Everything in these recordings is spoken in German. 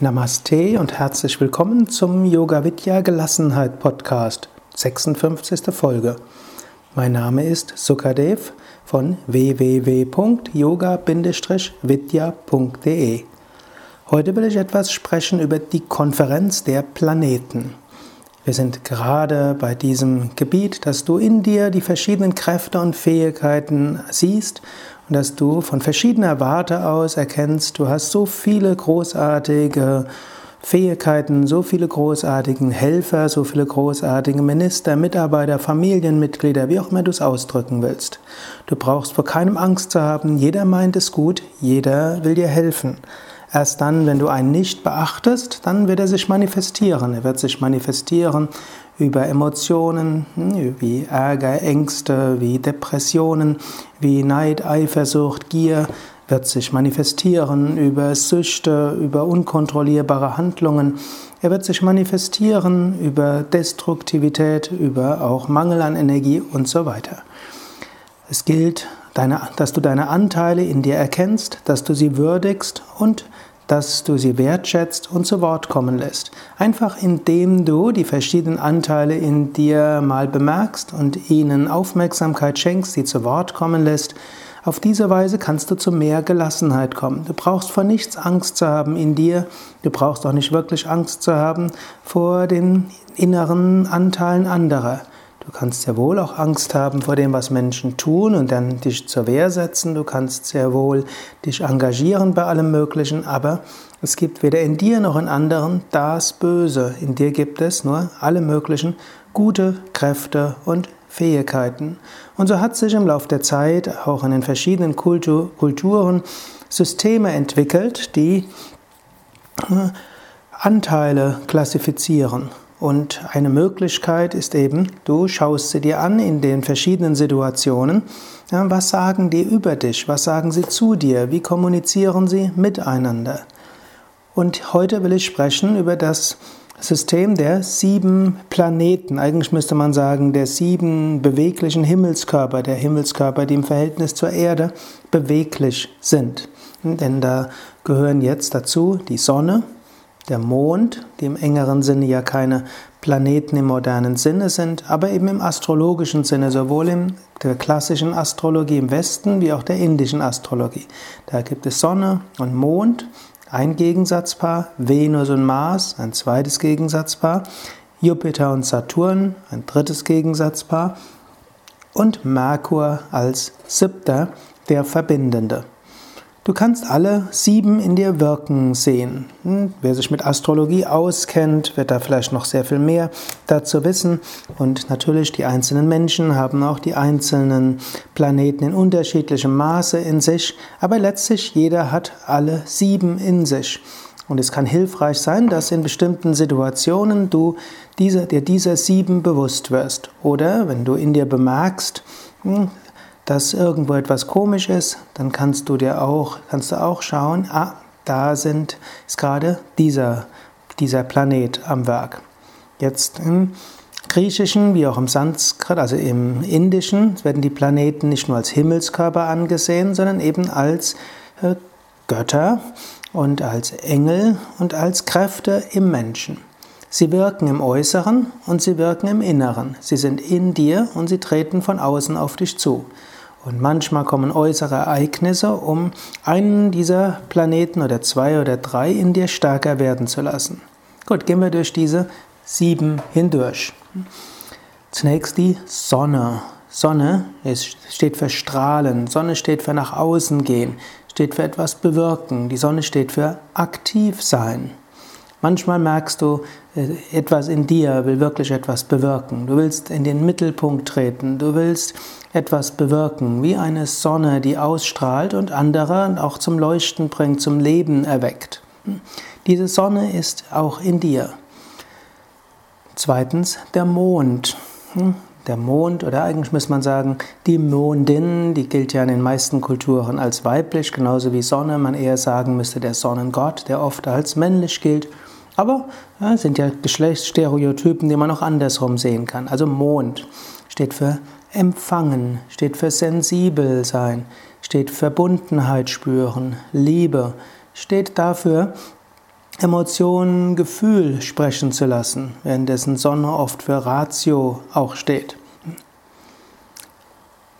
Namaste und herzlich willkommen zum Yoga Vidya Gelassenheit Podcast, 56. Folge. Mein Name ist Sukadev von www.yoga-vidya.de. Heute will ich etwas sprechen über die Konferenz der Planeten. Wir sind gerade bei diesem Gebiet, dass du in dir die verschiedenen Kräfte und Fähigkeiten siehst und dass du von verschiedener Warte aus erkennst, du hast so viele großartige Fähigkeiten, so viele großartigen Helfer, so viele großartige Minister, Mitarbeiter, Familienmitglieder, wie auch immer du es ausdrücken willst. Du brauchst vor keinem Angst zu haben, jeder meint es gut, jeder will dir helfen. Erst dann, wenn du einen nicht beachtest, dann wird er sich manifestieren. Er wird sich manifestieren über Emotionen hm, wie Ärger, Ängste, wie Depressionen, wie Neid, Eifersucht, Gier wird sich manifestieren über Süchte, über unkontrollierbare Handlungen. Er wird sich manifestieren über Destruktivität, über auch Mangel an Energie und so weiter. Es gilt, dass du deine Anteile in dir erkennst, dass du sie würdigst und dass du sie wertschätzt und zu Wort kommen lässt. Einfach indem du die verschiedenen Anteile in dir mal bemerkst und ihnen Aufmerksamkeit schenkst, sie zu Wort kommen lässt. Auf diese Weise kannst du zu mehr Gelassenheit kommen. Du brauchst vor nichts Angst zu haben in dir. Du brauchst auch nicht wirklich Angst zu haben vor den inneren Anteilen anderer. Du kannst sehr wohl auch Angst haben vor dem, was Menschen tun und dann dich zur Wehr setzen. Du kannst sehr wohl dich engagieren bei allem Möglichen, aber es gibt weder in dir noch in anderen das Böse. In dir gibt es nur alle möglichen gute Kräfte und Fähigkeiten. Und so hat sich im Laufe der Zeit auch in den verschiedenen Kultur Kulturen Systeme entwickelt, die äh, Anteile klassifizieren. Und eine Möglichkeit ist eben, du schaust sie dir an in den verschiedenen Situationen. Ja, was sagen die über dich? Was sagen sie zu dir? Wie kommunizieren sie miteinander? Und heute will ich sprechen über das System der sieben Planeten. Eigentlich müsste man sagen, der sieben beweglichen Himmelskörper, der Himmelskörper, die im Verhältnis zur Erde beweglich sind. Denn da gehören jetzt dazu die Sonne, der Mond, die im engeren Sinne ja keine Planeten im modernen Sinne sind, aber eben im astrologischen Sinne, sowohl in der klassischen Astrologie im Westen wie auch der indischen Astrologie. Da gibt es Sonne und Mond, ein Gegensatzpaar, Venus und Mars, ein zweites Gegensatzpaar, Jupiter und Saturn, ein drittes Gegensatzpaar und Merkur als siebter, der Verbindende. Du kannst alle sieben in dir wirken sehen. Hm, wer sich mit Astrologie auskennt, wird da vielleicht noch sehr viel mehr dazu wissen. Und natürlich, die einzelnen Menschen haben auch die einzelnen Planeten in unterschiedlichem Maße in sich. Aber letztlich, jeder hat alle sieben in sich. Und es kann hilfreich sein, dass in bestimmten Situationen du diese, dir dieser sieben bewusst wirst. Oder wenn du in dir bemerkst, hm, dass irgendwo etwas komisch ist, dann kannst du dir auch, kannst du auch schauen, ah, da sind, ist gerade dieser, dieser Planet am Werk. Jetzt im Griechischen wie auch im Sanskrit, also im Indischen, werden die Planeten nicht nur als Himmelskörper angesehen, sondern eben als äh, Götter und als Engel und als Kräfte im Menschen. Sie wirken im Äußeren und sie wirken im Inneren. Sie sind in dir und sie treten von außen auf dich zu. Und manchmal kommen äußere Ereignisse, um einen dieser Planeten oder zwei oder drei in dir stärker werden zu lassen. Gut, gehen wir durch diese sieben hindurch. Zunächst die Sonne. Sonne steht für Strahlen, Sonne steht für nach außen gehen, steht für etwas bewirken, die Sonne steht für aktiv sein. Manchmal merkst du, äh, etwas in dir will wirklich etwas bewirken. Du willst in den Mittelpunkt treten. Du willst etwas bewirken, wie eine Sonne, die ausstrahlt und andere auch zum Leuchten bringt, zum Leben erweckt. Diese Sonne ist auch in dir. Zweitens der Mond. Der Mond, oder eigentlich muss man sagen, die Mondin, die gilt ja in den meisten Kulturen als weiblich, genauso wie Sonne, man eher sagen müsste der Sonnengott, der oft als männlich gilt. Aber ja, sind ja Geschlechtsstereotypen, die man auch andersrum sehen kann. Also Mond steht für empfangen, steht für sensibel sein, steht Verbundenheit spüren, Liebe, steht dafür, Emotionen, Gefühl sprechen zu lassen, währenddessen Sonne oft für Ratio auch steht.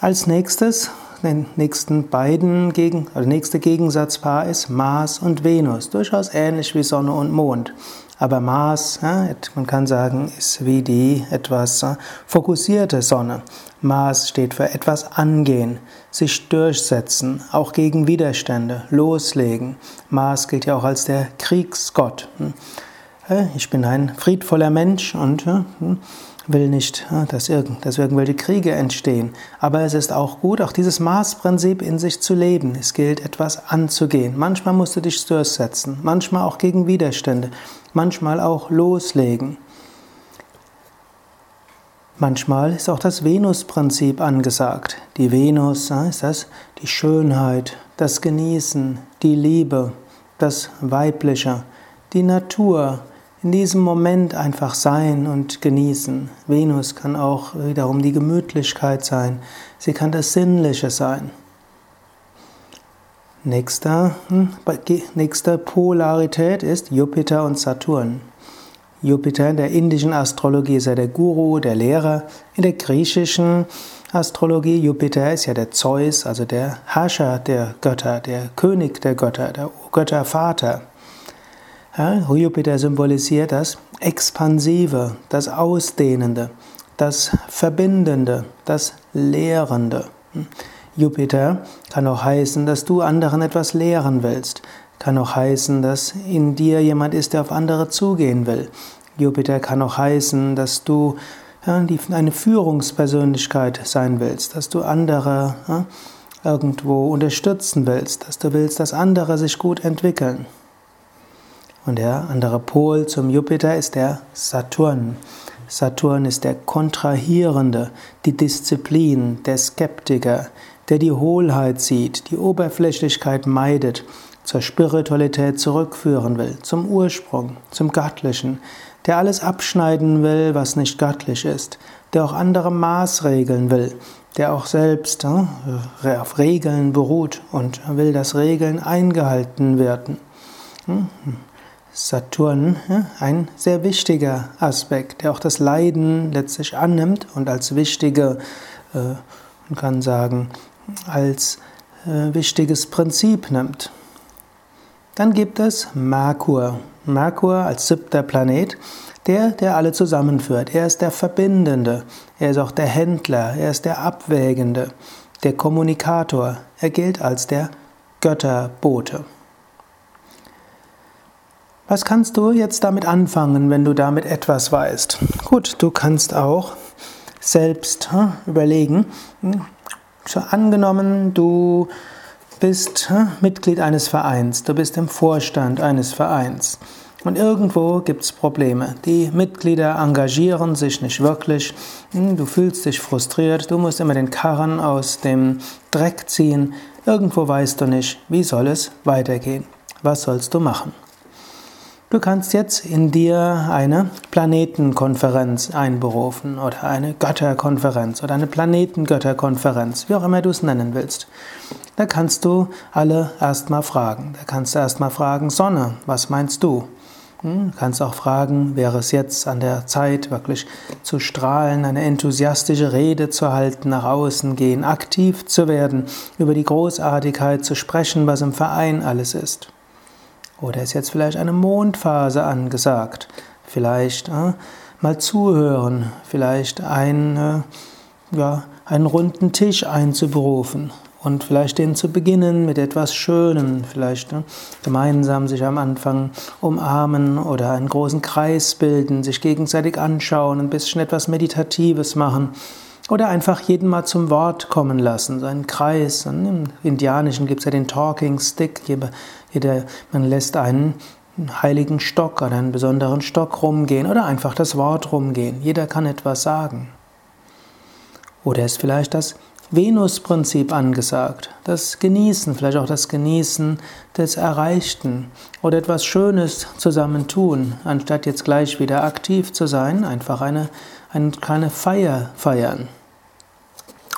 Als nächstes, den nächsten beiden Gegen, also nächste Gegensatzpaar ist Mars und Venus, durchaus ähnlich wie Sonne und Mond. Aber Mars, man kann sagen, ist wie die etwas äh, fokussierte Sonne. Mars steht für etwas angehen, sich durchsetzen, auch gegen Widerstände, loslegen. Mars gilt ja auch als der Kriegsgott. Hm. Ich bin ein friedvoller Mensch und hm, will nicht, dass, irgendwelche Kriege entstehen. Aber es ist auch gut, auch dieses Maßprinzip in sich zu leben. Es gilt, etwas anzugehen. Manchmal musst du dich durchsetzen, manchmal auch gegen Widerstände, manchmal auch loslegen. Manchmal ist auch das Venus-Prinzip angesagt. Die Venus ist das die Schönheit, das Genießen, die Liebe, das Weibliche, die Natur, in diesem Moment einfach sein und genießen. Venus kann auch wiederum die Gemütlichkeit sein. Sie kann das Sinnliche sein. Nächster, hm, nächste Polarität ist Jupiter und Saturn. Jupiter in der indischen Astrologie ist ja der Guru, der Lehrer. In der griechischen Astrologie, Jupiter ist ja der Zeus, also der Herrscher der Götter, der König der Götter, der Göttervater. Ja, Jupiter symbolisiert das Expansive, das Ausdehnende, das Verbindende, das Lehrende. Jupiter kann auch heißen, dass du anderen etwas lehren willst. Kann auch heißen, dass in dir jemand ist, der auf andere zugehen will. Jupiter kann auch heißen, dass du eine Führungspersönlichkeit sein willst, dass du andere irgendwo unterstützen willst, dass du willst, dass andere sich gut entwickeln. Und der andere Pol zum Jupiter ist der Saturn. Saturn ist der Kontrahierende, die Disziplin, der Skeptiker, der die Hohlheit sieht, die Oberflächlichkeit meidet, zur Spiritualität zurückführen will, zum Ursprung, zum Göttlichen, der alles abschneiden will, was nicht göttlich ist, der auch andere Maßregeln will, der auch selbst äh, auf Regeln beruht und will, dass Regeln eingehalten werden. Hm, hm. Saturn ein sehr wichtiger Aspekt, der auch das Leiden letztlich annimmt und als wichtige, äh, man kann sagen, als äh, wichtiges Prinzip nimmt. Dann gibt es Merkur. Merkur als siebter Planet, der, der alle zusammenführt. Er ist der Verbindende, er ist auch der Händler, er ist der Abwägende, der Kommunikator. Er gilt als der Götterbote. Was kannst du jetzt damit anfangen, wenn du damit etwas weißt? Gut, du kannst auch selbst hm, überlegen. Hm, angenommen, du bist hm, Mitglied eines Vereins, du bist im Vorstand eines Vereins. Und irgendwo gibt es Probleme. Die Mitglieder engagieren sich nicht wirklich. Du fühlst dich frustriert. Du musst immer den Karren aus dem Dreck ziehen. Irgendwo weißt du nicht, wie soll es weitergehen. Was sollst du machen? Du kannst jetzt in dir eine Planetenkonferenz einberufen oder eine Götterkonferenz oder eine Planetengötterkonferenz, wie auch immer du es nennen willst. Da kannst du alle erstmal fragen. Da kannst du erstmal fragen, Sonne, was meinst du? Hm, du kannst auch fragen, wäre es jetzt an der Zeit, wirklich zu strahlen, eine enthusiastische Rede zu halten, nach außen gehen, aktiv zu werden, über die Großartigkeit zu sprechen, was im Verein alles ist. Oder ist jetzt vielleicht eine Mondphase angesagt? Vielleicht äh, mal zuhören, vielleicht ein, äh, ja, einen runden Tisch einzuberufen und vielleicht den zu beginnen mit etwas Schönem, vielleicht äh, gemeinsam sich am Anfang umarmen oder einen großen Kreis bilden, sich gegenseitig anschauen, ein bisschen etwas Meditatives machen. Oder einfach jeden mal zum Wort kommen lassen, so einen Kreis. Im Indianischen gibt es ja den Talking Stick. Jeder, man lässt einen heiligen Stock oder einen besonderen Stock rumgehen oder einfach das Wort rumgehen. Jeder kann etwas sagen. Oder ist vielleicht das Venus-Prinzip angesagt, das Genießen, vielleicht auch das Genießen des Erreichten oder etwas Schönes zusammen tun, anstatt jetzt gleich wieder aktiv zu sein, einfach eine, eine kleine Feier feiern.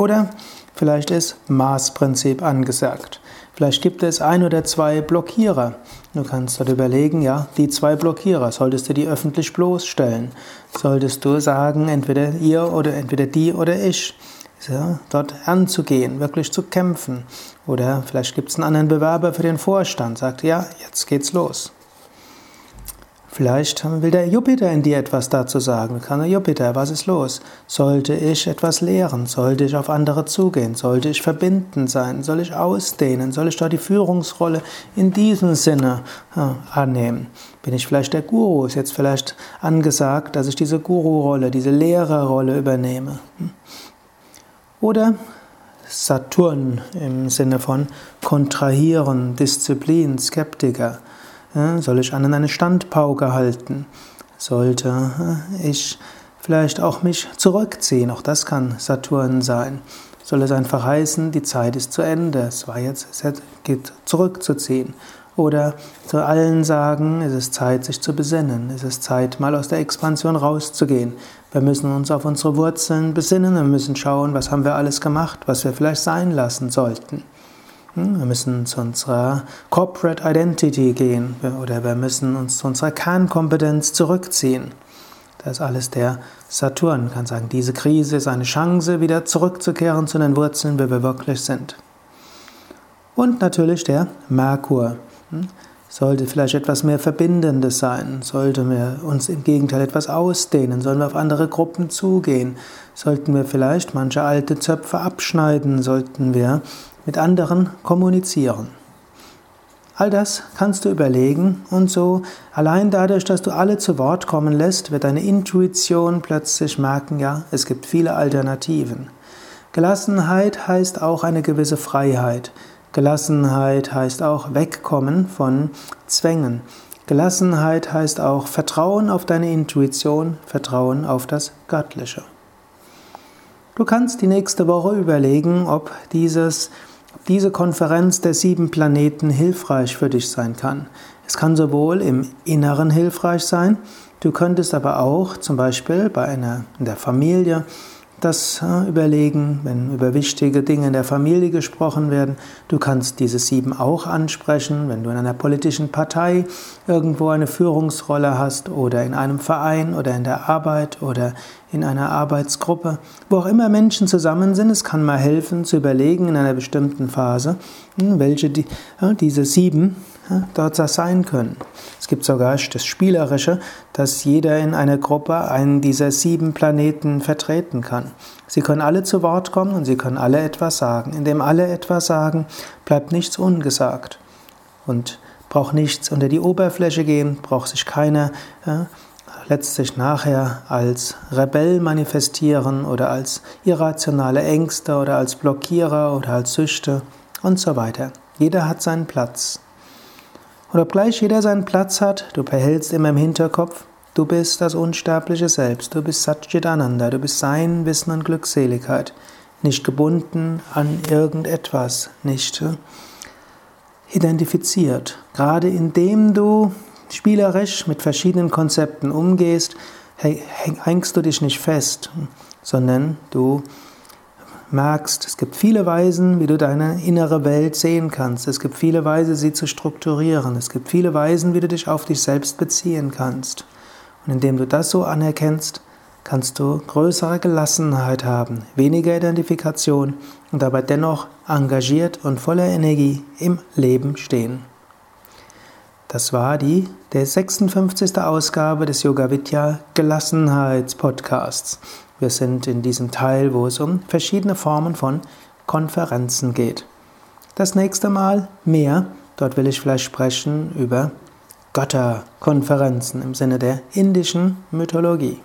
Oder vielleicht ist Maßprinzip angesagt. Vielleicht gibt es ein oder zwei Blockierer. Du kannst dort überlegen, ja, die zwei Blockierer, solltest du die öffentlich bloßstellen? Solltest du sagen, entweder ihr oder entweder die oder ich? Ja, dort anzugehen, wirklich zu kämpfen. Oder vielleicht gibt es einen anderen Bewerber für den Vorstand, sagt, ja, jetzt geht's los. Vielleicht will der Jupiter in dir etwas dazu sagen. Kann der Jupiter, was ist los? Sollte ich etwas lehren? Sollte ich auf andere zugehen? Sollte ich verbindend sein? Soll ich ausdehnen? Soll ich dort die Führungsrolle in diesem Sinne ja, annehmen? Bin ich vielleicht der Guru? Ist jetzt vielleicht angesagt, dass ich diese Guru-Rolle, diese Lehrerrolle übernehme? Hm? Oder Saturn im Sinne von kontrahieren, Disziplin, Skeptiker. Soll ich an eine Standpauke halten? Sollte ich vielleicht auch mich zurückziehen? Auch das kann Saturn sein. Soll es einfach heißen, die Zeit ist zu Ende, es war jetzt, es geht zurückzuziehen? Oder zu allen sagen, es ist Zeit, sich zu besinnen, es ist Zeit, mal aus der Expansion rauszugehen. Wir müssen uns auf unsere Wurzeln besinnen, wir müssen schauen, was haben wir alles gemacht, was wir vielleicht sein lassen sollten. Hm, wir müssen zu unserer Corporate Identity gehen oder wir müssen uns zu unserer Kernkompetenz zurückziehen. Das ist alles der Saturn. Man kann sagen, diese Krise ist eine Chance, wieder zurückzukehren zu den Wurzeln, wer wir wirklich sind. Und natürlich der Merkur. Hm, sollte vielleicht etwas mehr Verbindendes sein? Sollten wir uns im Gegenteil etwas ausdehnen? Sollen wir auf andere Gruppen zugehen? Sollten wir vielleicht manche alte Zöpfe abschneiden? Sollten wir mit anderen kommunizieren. All das kannst du überlegen und so allein dadurch, dass du alle zu Wort kommen lässt, wird deine Intuition plötzlich merken, ja, es gibt viele Alternativen. Gelassenheit heißt auch eine gewisse Freiheit. Gelassenheit heißt auch wegkommen von Zwängen. Gelassenheit heißt auch Vertrauen auf deine Intuition, Vertrauen auf das Göttliche. Du kannst die nächste Woche überlegen, ob dieses diese Konferenz der sieben Planeten hilfreich für dich sein kann. Es kann sowohl im Inneren hilfreich sein, du könntest aber auch zum Beispiel bei einer in der Familie das äh, überlegen, wenn über wichtige Dinge in der Familie gesprochen werden. Du kannst diese sieben auch ansprechen, wenn du in einer politischen Partei irgendwo eine Führungsrolle hast oder in einem Verein oder in der Arbeit oder in einer Arbeitsgruppe. Wo auch immer Menschen zusammen sind, es kann mal helfen zu überlegen in einer bestimmten Phase, hm, welche die, diese sieben dort sein können. Es gibt sogar das Spielerische, dass jeder in einer Gruppe einen dieser sieben Planeten vertreten kann. Sie können alle zu Wort kommen und sie können alle etwas sagen. Indem alle etwas sagen, bleibt nichts ungesagt. Und braucht nichts unter die Oberfläche gehen, braucht sich keiner ja, letztlich nachher als Rebell manifestieren oder als irrationale Ängste oder als Blockierer oder als Süchte und so weiter. Jeder hat seinen Platz. Und obgleich jeder seinen Platz hat, du behältst immer im Hinterkopf, du bist das unsterbliche Selbst, du bist Satchitananda, du bist Sein, Wissen und Glückseligkeit, nicht gebunden an irgendetwas, nicht identifiziert. Gerade indem du spielerisch mit verschiedenen Konzepten umgehst, hängst du dich nicht fest, sondern du merkst, es gibt viele Weisen, wie du deine innere Welt sehen kannst. Es gibt viele Weisen, sie zu strukturieren. Es gibt viele Weisen, wie du dich auf dich selbst beziehen kannst. Und indem du das so anerkennst, kannst du größere Gelassenheit haben, weniger Identifikation und dabei dennoch engagiert und voller Energie im Leben stehen. Das war die der 56. Ausgabe des Yoga Vidya Gelassenheitspodcasts. Wir sind in diesem Teil, wo es um verschiedene Formen von Konferenzen geht. Das nächste Mal mehr. Dort will ich vielleicht sprechen über Götterkonferenzen im Sinne der indischen Mythologie.